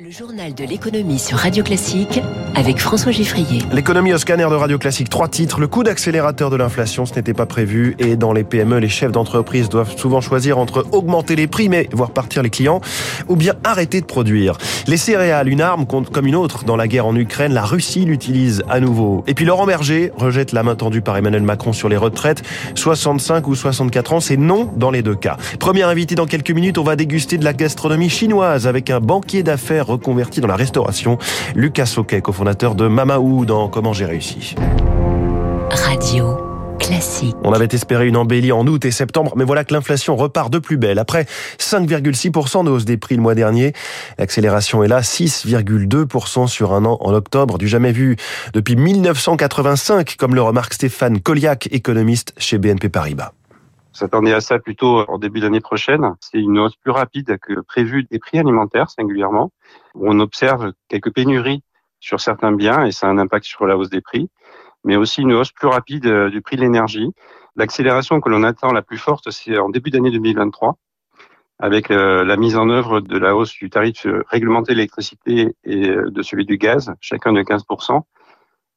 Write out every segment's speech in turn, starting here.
Le journal de l'économie sur Radio Classique avec François Giffrier. L'économie au scanner de Radio Classique. Trois titres. Le coup d'accélérateur de l'inflation, ce n'était pas prévu. Et dans les PME, les chefs d'entreprise doivent souvent choisir entre augmenter les prix, mais voir partir les clients, ou bien arrêter de produire. Les céréales, une arme comme une autre dans la guerre en Ukraine, la Russie l'utilise à nouveau. Et puis Laurent Berger rejette la main tendue par Emmanuel Macron sur les retraites. 65 ou 64 ans, c'est non dans les deux cas. Premier invité dans quelques minutes, on va déguster de la gastronomie chinoise avec un banquier d'affaires reconverti dans la restauration. Lucas Soquet, cofondateur de Mamaou dans Comment j'ai réussi. Radio. Classique. On avait espéré une embellie en août et septembre, mais voilà que l'inflation repart de plus belle. Après 5,6% de hausse des prix le mois dernier, l'accélération est là, 6,2% sur un an en octobre, du jamais vu depuis 1985, comme le remarque Stéphane Colliac, économiste chez BNP Paribas s'attendait à ça plutôt en début d'année prochaine. C'est une hausse plus rapide que prévu des prix alimentaires singulièrement, où on observe quelques pénuries sur certains biens et ça a un impact sur la hausse des prix, mais aussi une hausse plus rapide euh, du prix de l'énergie. L'accélération que l'on attend la plus forte, c'est en début d'année 2023, avec euh, la mise en œuvre de la hausse du tarif euh, réglementé d'électricité et de celui du gaz, chacun de 15%.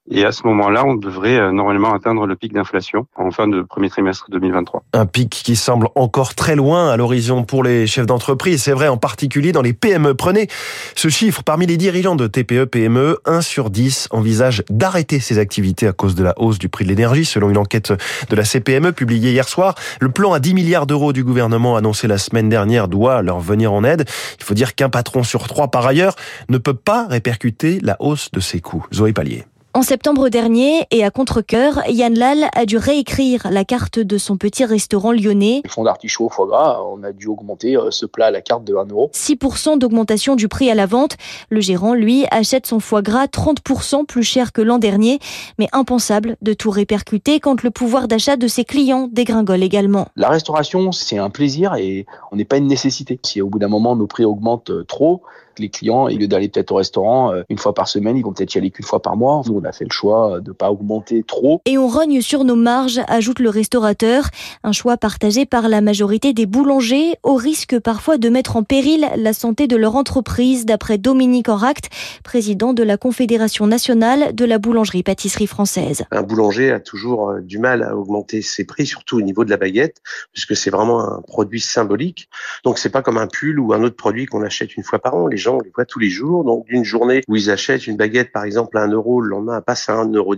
Et à ce moment-là, on devrait euh, normalement atteindre le pic d'inflation en fin de premier trimestre 2023. Un pic qui semble encore très loin à l'horizon pour les chefs d'entreprise. C'est vrai en particulier dans les PME. Prenez ce chiffre. Parmi les dirigeants de TPE, PME, 1 sur 10 envisage d'arrêter ses activités à cause de la hausse du prix de l'énergie, selon une enquête de la CPME publiée hier soir. Le plan à 10 milliards d'euros du gouvernement annoncé la semaine dernière doit leur venir en aide. Il faut dire qu'un patron sur trois, par ailleurs, ne peut pas répercuter la hausse de ses coûts. Zoé Pallier. En septembre dernier, et à contre-cœur, Yann Lal a dû réécrire la carte de son petit restaurant lyonnais. Le fond d'artichaut foie gras, on a dû augmenter euh, ce plat à la carte de 1 euro. 6% d'augmentation du prix à la vente. Le gérant, lui, achète son foie gras 30% plus cher que l'an dernier. Mais impensable de tout répercuter quand le pouvoir d'achat de ses clients dégringole également. La restauration, c'est un plaisir et on n'est pas une nécessité. Si au bout d'un moment nos prix augmentent euh, trop, les clients, au lieu d'aller peut-être au restaurant euh, une fois par semaine, ils vont peut-être y aller qu'une fois par mois. Nous, on a fait le choix de ne pas augmenter trop. Et on rogne sur nos marges, ajoute le restaurateur. Un choix partagé par la majorité des boulangers, au risque parfois de mettre en péril la santé de leur entreprise, d'après Dominique Oract, président de la Confédération nationale de la boulangerie-pâtisserie française. Un boulanger a toujours euh, du mal à augmenter ses prix, surtout au niveau de la baguette, puisque c'est vraiment un produit symbolique. Donc c'est pas comme un pull ou un autre produit qu'on achète une fois par an. Les on les voit tous les jours. Donc, d'une journée où ils achètent une baguette, par exemple, à 1 euro, le lendemain, elle passe à 1,10 euro,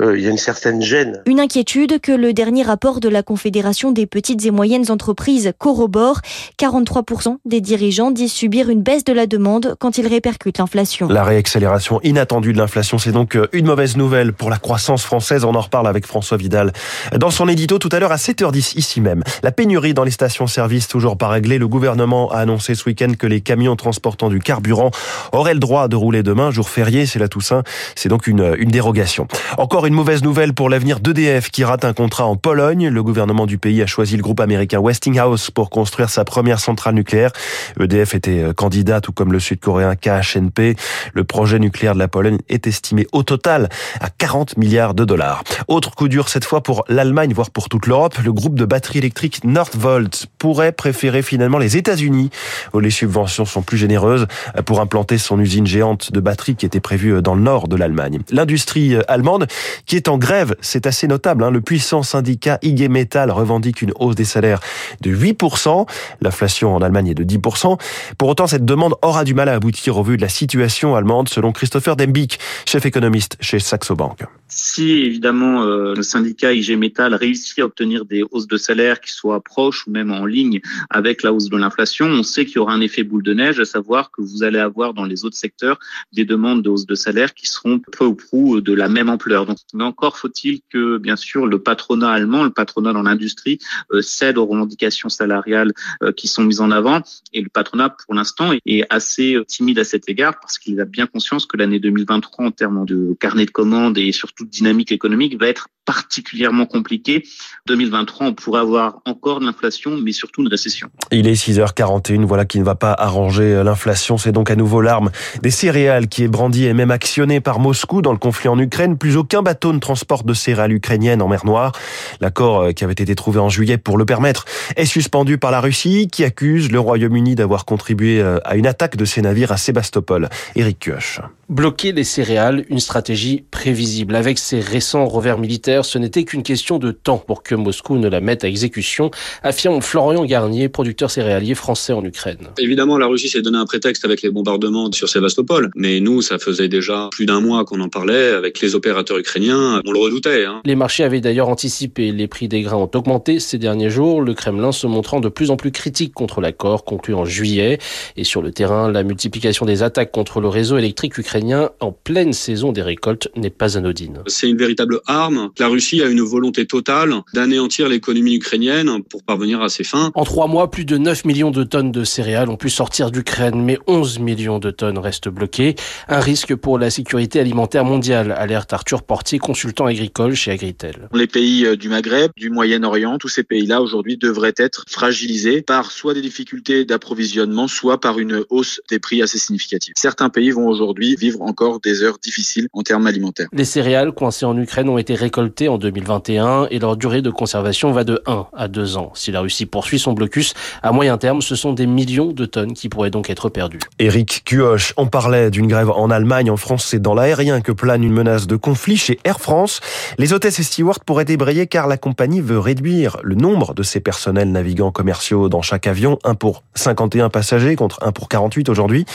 euh, il y a une certaine gêne. Une inquiétude que le dernier rapport de la Confédération des petites et moyennes entreprises corrobore. 43% des dirigeants disent subir une baisse de la demande quand ils répercutent l'inflation. La réaccélération inattendue de l'inflation, c'est donc euh, une mauvaise nouvelle pour la croissance française. On en reparle avec François Vidal dans son édito tout à l'heure à 7h10 ici même. La pénurie dans les stations-service toujours pas réglée. Le gouvernement a annoncé ce week-end que les camions transportent du carburant aurait le droit de rouler demain, jour férié, c'est la Toussaint. C'est donc une, une dérogation. Encore une mauvaise nouvelle pour l'avenir d'EDF qui rate un contrat en Pologne. Le gouvernement du pays a choisi le groupe américain Westinghouse pour construire sa première centrale nucléaire. EDF était euh, candidat, tout comme le sud-coréen KHNP. Le projet nucléaire de la Pologne est estimé au total à 40 milliards de dollars. Autre coup dur cette fois pour l'Allemagne, voire pour toute l'Europe. Le groupe de batteries électriques Northvolt pourrait préférer finalement les États-Unis où les subventions sont plus généreuses pour implanter son usine géante de batteries qui était prévue dans le nord de l'Allemagne. L'industrie allemande qui est en grève, c'est assez notable. Hein. Le puissant syndicat IG Metall revendique une hausse des salaires de 8%. L'inflation en Allemagne est de 10%. Pour autant, cette demande aura du mal à aboutir au vu de la situation allemande, selon Christopher Dembick, chef économiste chez Saxo Bank. Si évidemment euh, le syndicat IG Metall réussit à obtenir des hausses de salaire qui soient proches ou même en ligne avec la hausse de l'inflation, on sait qu'il y aura un effet boule de neige, à savoir que vous allez avoir dans les autres secteurs des demandes de hausse de salaire qui seront peu ou prou de la même ampleur. Donc, mais encore faut-il que bien sûr le patronat allemand, le patronat dans l'industrie euh, cède aux revendications salariales euh, qui sont mises en avant. Et le patronat pour l'instant est assez timide à cet égard parce qu'il a bien conscience que l'année 2023 en termes de carnet de commandes et surtout toute dynamique économique va être particulièrement compliqué. 2023, on pourrait avoir encore de l'inflation, mais surtout une récession. Il est 6h41, voilà qui ne va pas arranger l'inflation. C'est donc à nouveau l'arme des céréales qui est brandie et même actionnée par Moscou dans le conflit en Ukraine. Plus aucun bateau ne transporte de céréales ukrainiennes en mer Noire. L'accord euh, qui avait été trouvé en juillet pour le permettre est suspendu par la Russie qui accuse le Royaume-Uni d'avoir contribué euh, à une attaque de ses navires à Sébastopol. Éric Kioch. Bloquer les céréales, une stratégie prévisible. Avec ses récents revers militaires, ce n'était qu'une question de temps pour que Moscou ne la mette à exécution, affirme Florian Garnier, producteur céréalier français en Ukraine. Évidemment, la Russie s'est donné un prétexte avec les bombardements sur Sébastopol, mais nous, ça faisait déjà plus d'un mois qu'on en parlait avec les opérateurs ukrainiens, on le redoutait. Hein. Les marchés avaient d'ailleurs anticipé, les prix des grains ont augmenté ces derniers jours, le Kremlin se montrant de plus en plus critique contre l'accord conclu en juillet. Et sur le terrain, la multiplication des attaques contre le réseau électrique ukrainien en pleine saison des récoltes n'est pas anodine. C'est une véritable arme. La Russie a une volonté totale d'anéantir l'économie ukrainienne pour parvenir à ses fins. En trois mois, plus de 9 millions de tonnes de céréales ont pu sortir d'Ukraine, mais 11 millions de tonnes restent bloquées. Un risque pour la sécurité alimentaire mondiale, alerte Arthur Portier, consultant agricole chez Agritel. Les pays euh, du Maghreb, du Moyen-Orient, tous ces pays-là aujourd'hui devraient être fragilisés par soit des difficultés d'approvisionnement, soit par une hausse des prix assez significative. Certains pays vont aujourd'hui vivre encore des heures difficiles en termes alimentaires. Les céréales coincées en Ukraine ont été récoltées en 2021 et leur durée de conservation va de 1 à 2 ans. Si la Russie poursuit son blocus, à moyen terme, ce sont des millions de tonnes qui pourraient donc être perdues. Éric Cuoche, on parlait d'une grève en Allemagne, en France, c'est dans l'aérien que plane une menace de conflit chez Air France. Les hôtesses et stewards pourraient débrayer car la compagnie veut réduire le nombre de ses personnels navigants commerciaux dans chaque avion, un pour 51 passagers contre un pour 48 aujourd'hui.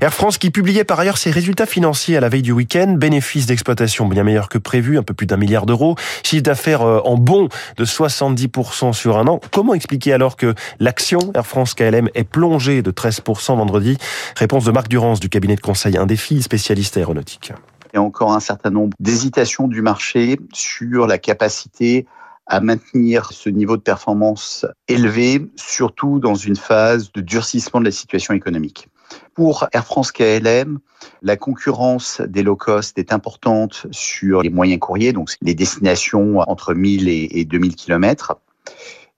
Air France qui publiait par ailleurs ses résultats financier à la veille du week-end, bénéfice d'exploitation bien meilleur que prévu, un peu plus d'un milliard d'euros, chiffre d'affaires euh, en bon de 70% sur un an. Comment expliquer alors que l'action Air France KLM est plongée de 13% vendredi Réponse de Marc Durance du cabinet de conseil Un défi spécialiste aéronautique. Il y a encore un certain nombre d'hésitations du marché sur la capacité à maintenir ce niveau de performance élevé, surtout dans une phase de durcissement de la situation économique. Pour Air France KLM, la concurrence des low cost est importante sur les moyens courriers, donc les destinations entre 1000 et 2000 km.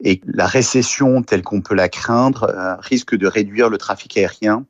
Et la récession telle qu'on peut la craindre euh, risque de réduire le trafic aérien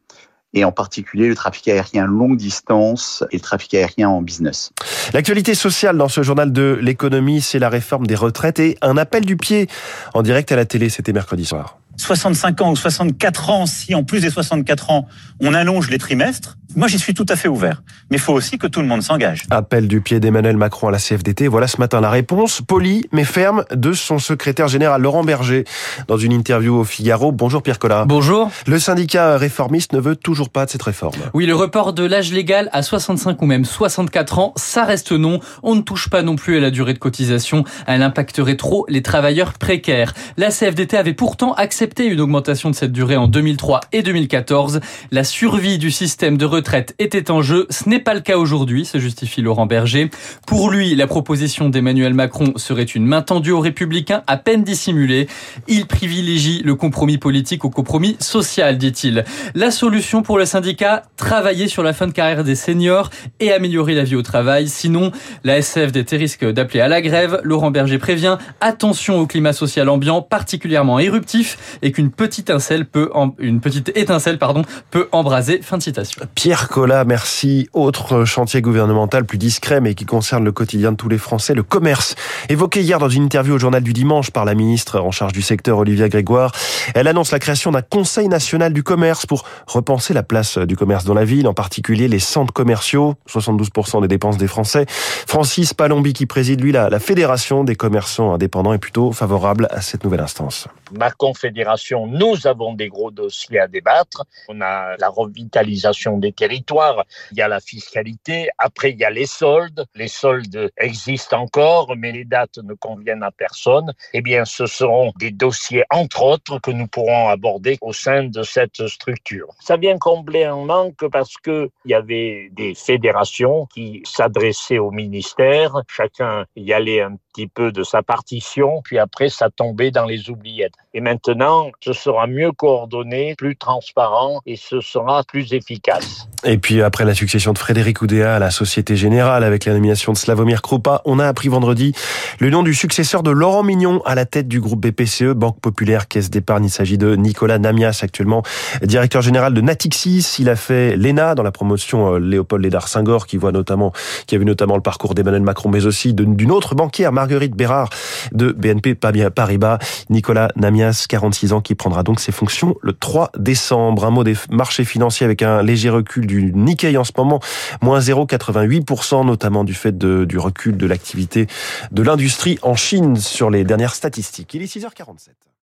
et en particulier le trafic aérien longue distance et le trafic aérien en business. L'actualité sociale dans ce journal de l'économie, c'est la réforme des retraites et un appel du pied en direct à la télé, c'était mercredi soir. 65 ans ou 64 ans, si en plus des 64 ans, on allonge les trimestres, moi, j'y suis tout à fait ouvert. Mais il faut aussi que tout le monde s'engage. Appel du pied d'Emmanuel Macron à la CFDT. Voilà ce matin la réponse, polie mais ferme, de son secrétaire général Laurent Berger. Dans une interview au Figaro. Bonjour Pierre Collat. Bonjour. Le syndicat réformiste ne veut toujours pas de cette réforme. Oui, le report de l'âge légal à 65 ou même 64 ans, ça reste non. On ne touche pas non plus à la durée de cotisation. Elle impacterait trop les travailleurs précaires. La CFDT avait pourtant accepté une augmentation de cette durée en 2003 et 2014. La survie du système de retraite était en jeu. Ce n'est pas le cas aujourd'hui, se justifie Laurent Berger. Pour lui, la proposition d'Emmanuel Macron serait une main tendue aux républicains à peine dissimulée. Il privilégie le compromis politique au compromis social, dit-il. La solution pour le syndicat, travailler sur la fin de carrière des seniors et améliorer la vie au travail. Sinon, la SFDT risque d'appeler à la grève. Laurent Berger prévient attention au climat social ambiant particulièrement éruptif et qu'une petite étincelle peut, une petite étincelle, pardon, peut embraser. Fin de citation. Pierre Collat, merci. Autre chantier gouvernemental plus discret mais qui concerne le quotidien de tous les Français, le commerce. Évoqué hier dans une interview au journal du dimanche par la ministre en charge du secteur Olivia Grégoire, elle annonce la création d'un conseil national du commerce pour repenser la place du commerce dans la ville, en particulier les centres commerciaux, 72% des dépenses des Français. Francis Palombi qui préside lui la, la fédération des commerçants indépendants est plutôt favorable à cette nouvelle instance. Ma confédération, nous avons des gros dossiers à débattre. On a la revitalisation des territoire, il y a la fiscalité, après il y a les soldes. Les soldes existent encore, mais les dates ne conviennent à personne. Eh bien, ce seront des dossiers, entre autres, que nous pourrons aborder au sein de cette structure. Ça vient combler un manque parce que il y avait des fédérations qui s'adressaient au ministère, chacun y allait un petit peu de sa partition, puis après ça tombait dans les oubliettes. Et maintenant, ce sera mieux coordonné, plus transparent et ce sera plus efficace. Et puis après la succession de Frédéric Oudéa à la Société Générale avec la nomination de Slavomir Krupa, on a appris vendredi le nom du successeur de Laurent Mignon à la tête du groupe BPCE, Banque Populaire Caisse d'épargne. Il s'agit de Nicolas Namias, actuellement directeur général de Natixis. Il a fait l'ENA dans la promotion euh, Léopold Lédard Senghor, qui voit notamment, qui a vu notamment le parcours d'Emmanuel Macron, mais aussi d'une autre banquière, Marguerite Bérard de BNP Paribas. Nicolas Namias, 46 ans, qui prendra donc ses fonctions le 3 décembre. Un mot des marchés financiers avec un léger recul du Nikkei en ce moment, moins 0,88%, notamment du fait de, du recul de l'activité de l'industrie en Chine sur les dernières statistiques. Il est 6h47.